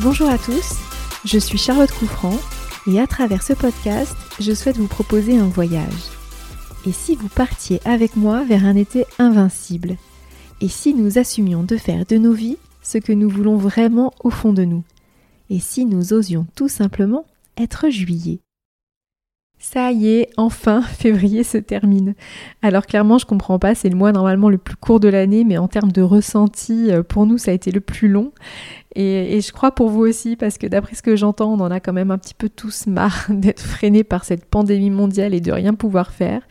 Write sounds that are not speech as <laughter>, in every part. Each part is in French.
Bonjour à tous, je suis Charlotte Couffrand et à travers ce podcast, je souhaite vous proposer un voyage. Et si vous partiez avec moi vers un été invincible? Et si nous assumions de faire de nos vies ce que nous voulons vraiment au fond de nous? Et si nous osions tout simplement être juillet? Ça y est, enfin, <laughs> février se termine. Alors clairement, je comprends pas, c'est le mois normalement le plus court de l'année, mais en termes de ressenti, euh, pour nous, ça a été le plus long. Et, et je crois pour vous aussi, parce que d'après ce que j'entends, on en a quand même un petit peu tous marre <laughs> d'être freinés par cette pandémie mondiale et de rien pouvoir faire.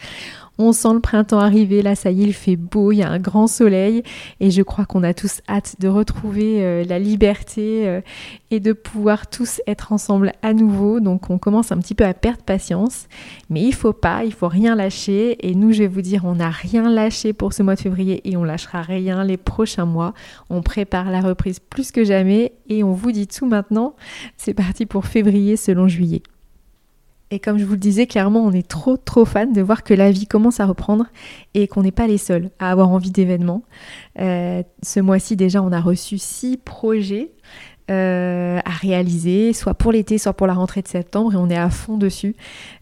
On sent le printemps arriver, là ça y est, il fait beau, il y a un grand soleil et je crois qu'on a tous hâte de retrouver euh, la liberté euh, et de pouvoir tous être ensemble à nouveau. Donc on commence un petit peu à perdre patience, mais il faut pas, il faut rien lâcher et nous je vais vous dire, on n'a rien lâché pour ce mois de février et on lâchera rien les prochains mois. On prépare la reprise plus que jamais et on vous dit tout maintenant. C'est parti pour février selon juillet. Et comme je vous le disais, clairement, on est trop trop fan de voir que la vie commence à reprendre et qu'on n'est pas les seuls à avoir envie d'événements. Euh, ce mois-ci déjà, on a reçu six projets euh, à réaliser, soit pour l'été, soit pour la rentrée de septembre, et on est à fond dessus.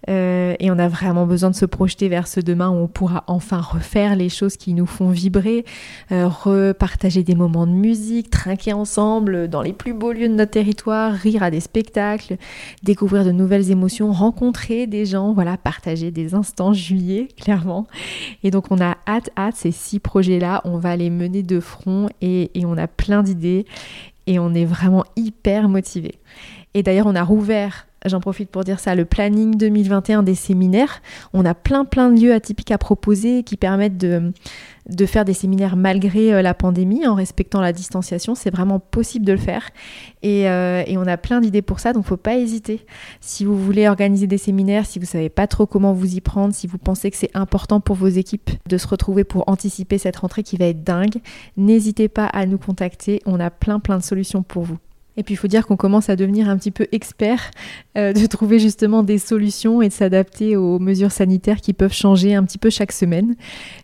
Euh, et on a vraiment besoin de se projeter vers ce demain où on pourra enfin refaire les choses qui nous font vibrer, euh, repartager des moments de musique, trinquer ensemble dans les plus beaux lieux de notre territoire, rire à des spectacles, découvrir de nouvelles émotions, rencontrer des gens, voilà, partager des instants juillet, <laughs> clairement. Et donc on a hâte, hâte, ces six projets-là, on va les mener de front et, et on a plein d'idées et on est vraiment hyper motivé. Et d'ailleurs, on a rouvert, j'en profite pour dire ça, le planning 2021 des séminaires. On a plein plein de lieux atypiques à proposer qui permettent de, faire des séminaires malgré euh, la pandémie en respectant la distanciation. C'est vraiment possible de le faire. Et, euh, et on a plein d'idées pour ça, donc faut pas hésiter. Si vous voulez organiser des séminaires, si vous savez pas trop comment vous y prendre, si vous pensez que c'est important pour vos équipes de se retrouver pour anticiper cette rentrée qui va être dingue, n'hésitez pas à nous contacter. On a plein plein de solutions pour vous. Et puis il faut dire qu'on commence à devenir un petit peu expert euh, de trouver justement des solutions et de s'adapter aux mesures sanitaires qui peuvent changer un petit peu chaque semaine.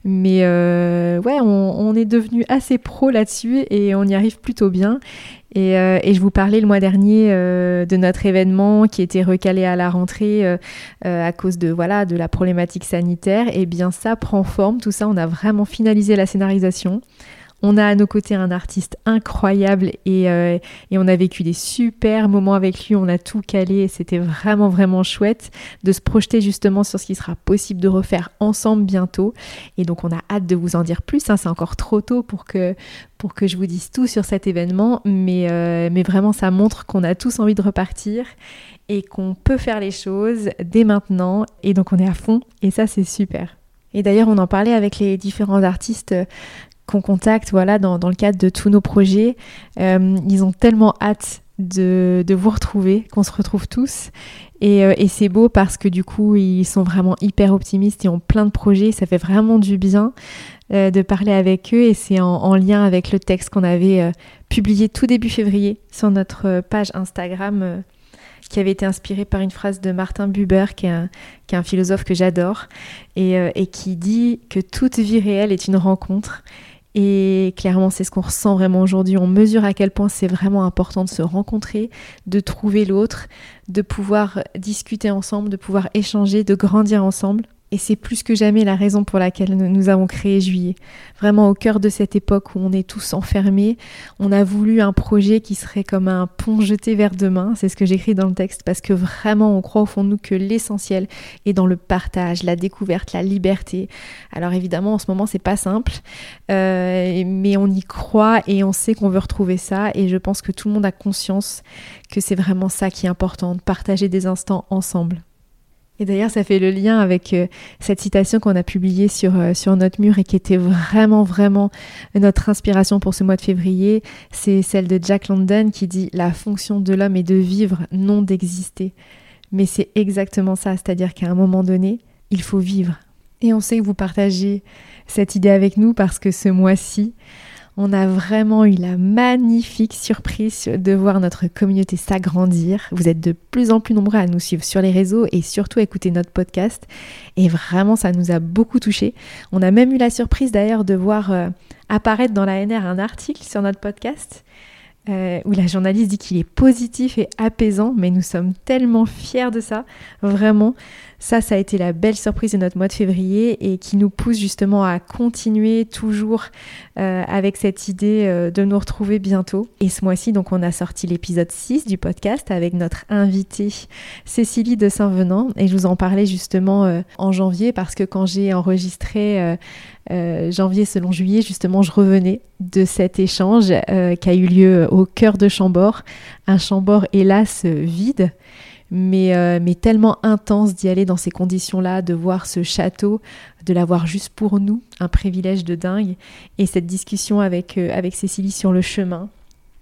Mais euh, ouais, on, est devenu assez pro là-dessus et on y arrive plutôt bien. Et, euh, et, je vous parlais le mois dernier de notre événement qui était recalé à la rentrée à cause de voilà de la problématique sanitaire. Et bien ça prend forme, tout ça, on a vraiment finalisé la scénarisation. On a à nos côtés un artiste incroyable euh, et, on a vécu des super moments avec lui. On a tout calé et c'était vraiment vraiment chouette de se projeter justement sur ce qui sera possible de refaire ensemble bientôt. Et donc on a hâte de vous en dire plus. Hein. C'est encore trop tôt pour que, pour que je vous dise tout sur cet événement, mais, euh, mais vraiment ça montre qu'on a tous envie de repartir et qu'on peut faire les choses dès maintenant. Et donc on est à fond et ça c'est super. Et d'ailleurs, on en parlait avec les différents artistes qu'on contacte voilà, dans, le cadre de tous nos projets. Euh, ils ont tellement hâte de, vous retrouver, qu'on se retrouve tous. Euh, et, c'est beau parce que du coup, ils sont vraiment hyper optimistes, ils ont plein de projets, ça fait vraiment du bien euh, de parler avec eux et c'est en, lien avec le texte qu'on avait publié tout début février sur notre page Instagram qui avait été inspiré par une phrase de Martin Buber, qui est un, philosophe que j'adore, et, et qui dit que toute vie réelle est une rencontre et clairement, c'est ce qu'on ressent vraiment aujourd'hui. On mesure à quel point c'est vraiment important de se rencontrer, de trouver l'autre, de pouvoir discuter ensemble, de pouvoir échanger, de grandir ensemble. Et c'est plus que jamais la raison pour laquelle nous avons créé Juillet. Vraiment au cœur de cette époque où on est tous enfermés, on a voulu un projet qui serait comme un pont jeté vers demain. C'est ce que j'écris dans le texte parce que vraiment on croit au fond de nous que l'essentiel est dans le partage, la découverte, la liberté. Alors évidemment en ce moment c'est pas simple, euh, mais on y croit et on sait qu'on veut retrouver ça. Et je pense que tout le monde a conscience que c'est vraiment ça qui est important, de partager des instants ensemble. Et d'ailleurs, ça fait le lien avec euh, cette citation qu'on a publiée euh, sur notre mur et qui était vraiment, vraiment notre inspiration pour ce mois de février. C'est celle de Jack London qui dit La fonction de l'homme est de vivre, non d'exister. Mais c'est exactement ça, c'est-à-dire qu'à un moment donné, il faut vivre. Et on sait que vous partagez cette idée avec nous parce que ce mois-ci, on a vraiment eu la magnifique surprise de voir notre communauté s'agrandir. Vous êtes de plus en plus nombreux à nous suivre sur les réseaux et surtout à écouter notre podcast. Et vraiment, ça nous a beaucoup touchés. On a même eu la surprise d'ailleurs de voir euh, apparaître dans la NR un article sur notre podcast. euh, où la journaliste dit qu'il est positif et apaisant, mais nous sommes tellement fiers de ça, vraiment. Ça, ça a été la belle surprise de notre mois de février et qui nous pousse justement à continuer toujours euh, avec cette idée euh, de nous retrouver bientôt. Et ce mois-ci, donc, on a sorti l'épisode 6 du podcast avec notre invitée Cécilie de Saint-Venant. Et je vous en parlais justement euh, en janvier parce que quand j'ai enregistré janvier selon juillet, justement, je revenais de cet échange qui a eu lieu au cœur de Chambord. Un Chambord, hélas, vide mais, euh, mais tellement intense d'y aller dans ces conditions-là, de voir ce château, de l'avoir juste pour nous, un privilège de dingue. Et cette discussion avec, euh, avec Cécilie sur le chemin,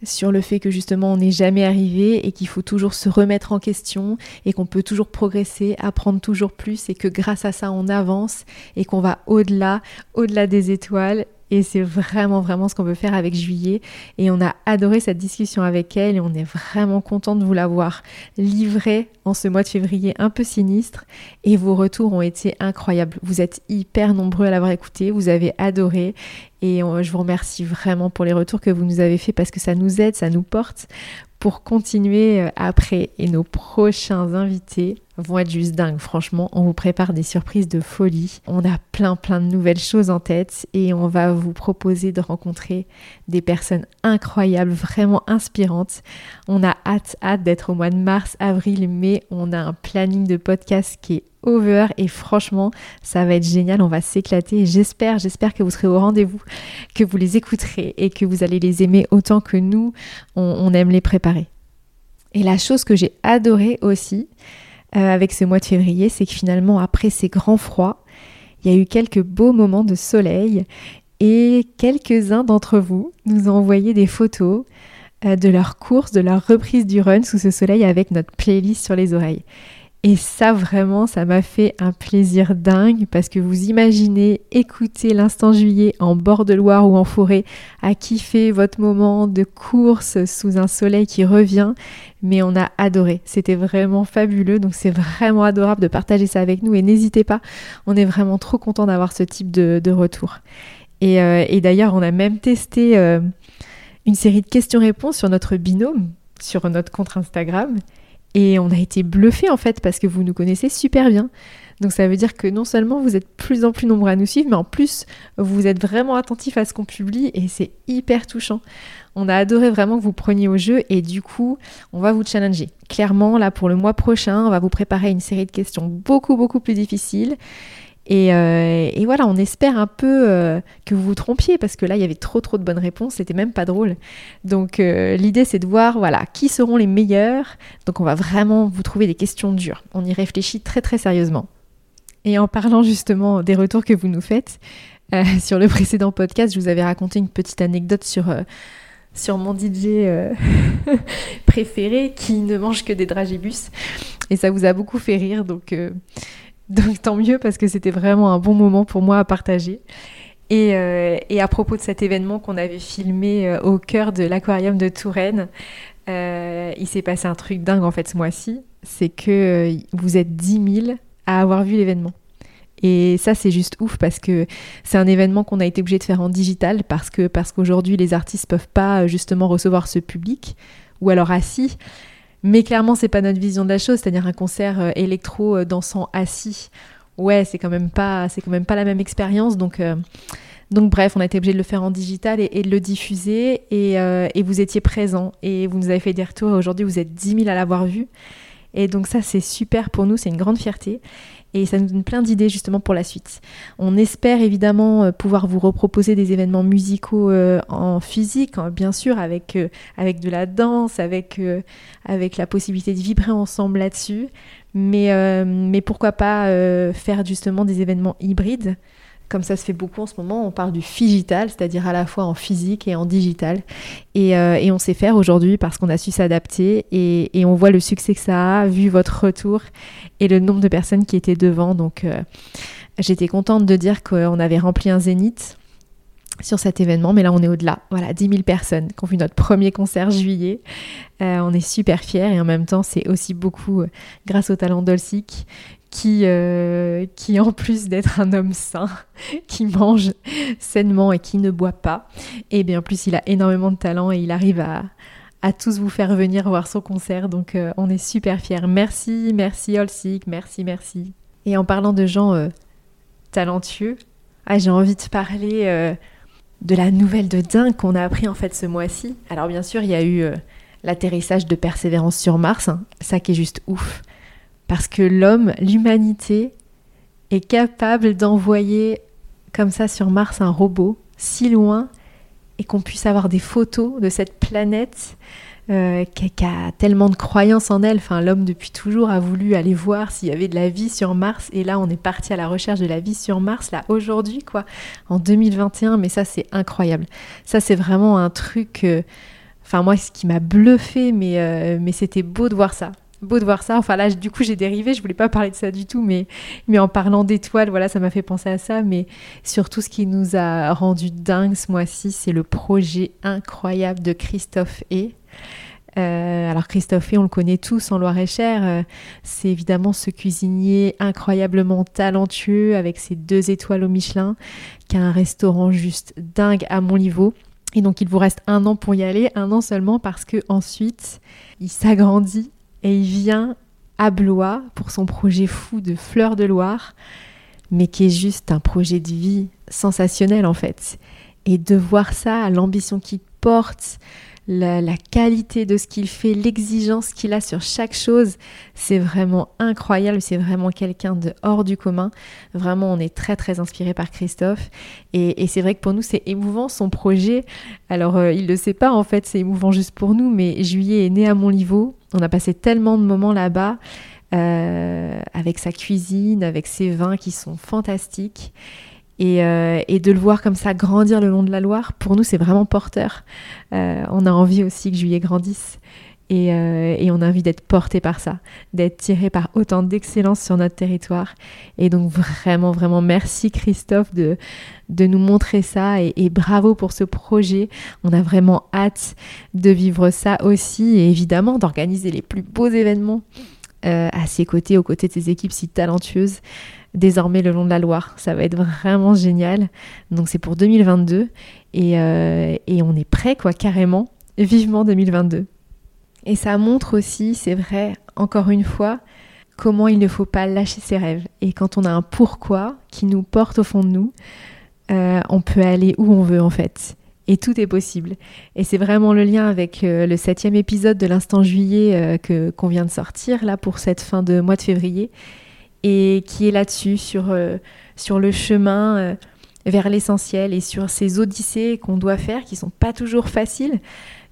sur le fait que justement on n'est jamais arrivé et qu'il faut toujours se remettre en question et qu'on peut toujours progresser, apprendre toujours plus et que grâce à ça on avance et qu'on va au-delà, au-delà des étoiles et c'est vraiment, vraiment ce qu'on veut faire avec Juillet. Et on a adoré cette discussion avec elle et on est vraiment content de vous l'avoir livrée en ce mois de février un peu sinistre. Et vos retours ont été incroyables. Vous êtes hyper nombreux à l'avoir écouté, vous avez adoré. Et je vous remercie vraiment pour les retours que vous nous avez fait parce que ça nous aide, ça nous porte pour continuer euh, après. Et nos prochains invités vont être juste dingues. Franchement, on vous prépare des surprises de folie. On a plein plein de nouvelles choses en tête et on va vous proposer de rencontrer des personnes incroyables, vraiment inspirantes. On a hâte, hâte d'être au mois de mars, avril, mai. On a un planning de podcast qui est over. Et franchement ça va être génial, on va s'éclater. J'espère, j'espère que vous serez au rendez-vous, que vous les écouterez et que vous allez les aimer autant que nous. On, aime les préparer. Et la chose que j'ai adorée aussi euh, avec ce mois de février, c'est que finalement après ces grands froids, il y a eu quelques beaux moments de soleil. Et quelques-uns d'entre vous nous ont envoyé des photos euh, de leur course, de leur reprise du run sous ce soleil avec notre playlist sur les oreilles. Et ça, vraiment, ça m'a fait un plaisir dingue parce que vous imaginez écouter l'instant juillet en bord de Loire ou en forêt, à kiffer votre moment de course sous un soleil qui revient. Mais on a adoré. C'était vraiment fabuleux. Donc c'est vraiment adorable de partager ça avec nous. Et n'hésitez pas, on est vraiment trop content d'avoir ce type de, retour. Euh, et, d'ailleurs, on a même testé euh, une série de questions-réponses sur notre binôme, sur notre compte Instagram. Et on a été bluffé en fait parce que vous nous connaissez super bien. Donc ça veut dire que non seulement vous êtes plus en plus nombreux à nous suivre, mais en plus vous êtes vraiment attentifs à ce qu'on publie et c'est hyper touchant. On a adoré vraiment que vous preniez au jeu et du coup on va vous challenger. Clairement là pour le mois prochain on va vous préparer une série de questions beaucoup beaucoup plus difficiles euh, et, voilà, on espère un peu euh, que vous vous trompiez parce que là, il y avait trop trop de bonnes réponses, c'était même pas drôle. Donc euh, l'idée, c'est de voir voilà qui seront les meilleurs. Donc on va vraiment vous trouver des questions dures. On y réfléchit très très sérieusement. Et en parlant justement des retours que vous nous faites <laughs> sur le précédent podcast, je vous avais raconté une petite anecdote sur sur mon DJ <laughs> préféré qui ne mange que des dragibus et ça vous a beaucoup fait rire donc donc tant mieux parce que c'était vraiment un bon moment pour moi à partager. Et, euh, à propos de cet événement qu'on avait filmé euh, au cœur de l'aquarium de Touraine, euh, il s'est passé un truc dingue en fait ce mois-ci. C'est que vous êtes 10 000 à avoir vu l'événement. Et ça, c'est juste ouf parce que c'est un événement qu'on a été obligé de faire en digital parce que parce qu'aujourd'hui, les artistes peuvent pas justement recevoir ce public ou alors assis. Mais clairement, c'est pas notre vision de la chose, c'est-à-dire un concert euh, électro euh, dansant assis. Ouais, c'est quand même pas, c'est quand même pas la même expérience. Donc, euh, donc bref, on a été obligé de le faire en digital et, de le diffuser. Et, et, vous étiez présents et vous nous avez fait des retours. Aujourd'hui, vous êtes 10 000 à l'avoir vu. Et donc ça, c'est super pour nous, c'est une grande fierté et ça nous donne plein d'idées justement pour la suite. On espère évidemment euh, pouvoir vous reproposer des événements musicaux euh, en physique, hein, bien sûr, avec, euh, avec de la danse, avec, avec la possibilité de vibrer ensemble là-dessus. Mais, mais pourquoi pas faire justement des événements hybrides comme ça se fait beaucoup en ce moment, on parle du digital, c'est-à-dire à la fois en physique et en digital. Et, et on sait faire aujourd'hui parce qu'on a su s'adapter et, on voit le succès que ça a, vu votre retour et le nombre de personnes qui étaient devant. Donc euh, j'étais contente de dire qu'on avait rempli un zénith sur cet événement, mais là on est au-delà. Voilà, 10 000 personnes qui ont vu notre premier concert juillet. Euh, on est super fiers et en même temps c'est aussi beaucoup euh, grâce au talent d'Olsic qui, euh, qui en plus d'être un homme sain, <laughs> qui mange sainement et qui ne boit pas, et bien en plus il a énormément de talent et il arrive à, à tous vous faire venir voir son concert. Donc euh, on est super fiers. Merci, merci Olsik, merci, merci. Et en parlant de gens euh, talentueux, ah, j'ai envie de parler de la nouvelle de dingue qu'on a appris en fait ce mois-ci. Alors bien sûr, il y a eu l'atterrissage de Persévérance sur Mars, hein. ça qui est juste ouf. Parce que l'homme, l'humanité, est capable d'envoyer comme ça sur Mars un robot si loin et qu'on puisse avoir des photos de cette planète euh, qui, a tellement de croyances en elle. L'homme depuis toujours a voulu aller voir s'il y avait de la vie sur Mars. Et là, on est parti à la recherche de la vie sur Mars, là, aujourd'hui, quoi, en 2021. Mais ça, c'est incroyable. Ça, c'est vraiment un truc. Euh, enfin, moi, ce qui m'a bluffé, mais, euh, mais c'était beau de voir ça beau de voir ça. Enfin là, du coup, j'ai dérivé, je voulais pas parler de ça du tout, mais, mais en parlant d'étoiles, voilà, ça m'a fait penser à ça. Mais surtout, ce qui nous a rendu dingue ce mois-ci, c'est le projet incroyable de Christophe et euh, alors Christophe, on le connaît tous en Loire-et-Cher. Euh, c'est évidemment ce cuisinier incroyablement talentueux avec ses deux étoiles au Michelin, qui a un restaurant juste dingue à mon niveau. Et donc il vous reste un an pour y aller, un an seulement parce que ensuite il s'agrandit et il vient à Blois pour son projet fou de Fleurs de Loire, mais qui est juste un projet de vie sensationnel en fait. Et de voir ça, l'ambition qu'il porte, la, qualité de ce qu'il fait, l'exigence qu'il a sur chaque chose, c'est vraiment incroyable. C'est vraiment quelqu'un de hors du commun. Vraiment, on est très très inspiré par Christophe. Et, c'est vrai que pour nous, c'est émouvant son projet. Alors, euh, il ne le sait pas en fait, c'est émouvant juste pour nous, mais Juillet est né à mon niveau. On a passé tellement de moments là-bas. Euh, avec sa cuisine, avec ses vins qui sont fantastiques. Euh, et, de le voir comme ça grandir le long de la Loire, pour nous, c'est vraiment porteur. Euh, on a envie aussi que Juillet grandisse. Euh, et, on a envie d'être porté par ça, d'être tiré par autant d'excellence sur notre territoire. Et donc vraiment, vraiment merci Christophe de, nous montrer ça et, bravo pour ce projet. On a vraiment hâte de vivre ça aussi et évidemment d'organiser les plus beaux événements à ses côtés, aux côtés de ses équipes si talentueuses désormais le long de la Loire. Ça va être vraiment génial. Donc c'est pour 2022 euh, et, on est prêt quoi carrément, vivement 2022. Et ça montre aussi, c'est vrai, encore une fois, comment il ne faut pas lâcher ses rêves. Et quand on a un pourquoi qui nous porte au fond de nous, euh, on peut aller où on veut en fait. Et tout est possible. Et c'est vraiment le lien avec euh, le septième épisode de l'instant juillet que qu'on vient de sortir là pour cette fin de mois de février et qui est là-dessus, sur, euh, sur le chemin euh, vers l'essentiel et sur ces odyssées qu'on doit faire, qui sont pas toujours faciles,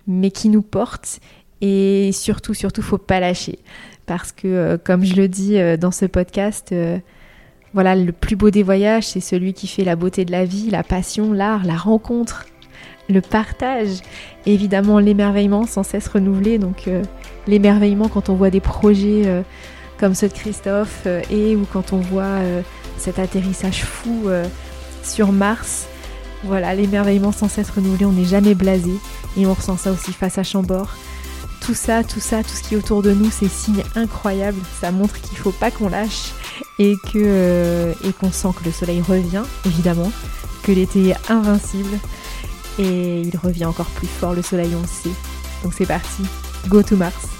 mais qui nous portent. Et surtout, surtout, faut pas lâcher. Parce que, euh, comme je le dis dans ce podcast, voilà, le plus beau des voyages, c'est celui qui fait la beauté de la vie, la passion, l'art, la rencontre, le partage, évidemment l'émerveillement sans cesse renouvelé. Donc l'émerveillement quand on voit des projets comme ceux de Christophe, euh, et ou quand on voit euh, cet atterrissage fou euh, sur Mars. Voilà, l'émerveillement sans cesse renouvelé, on n'est jamais blasé, et on ressent ça aussi face à Chambord. Tout ça, tout ça, tout ce qui est autour de nous, c'est signe incroyable. Ça montre qu'il ne faut pas qu'on lâche et qu'on sent que le soleil revient, évidemment, que l'été est invincible et il revient encore plus fort le soleil, on le sait. Donc c'est parti, go to Mars.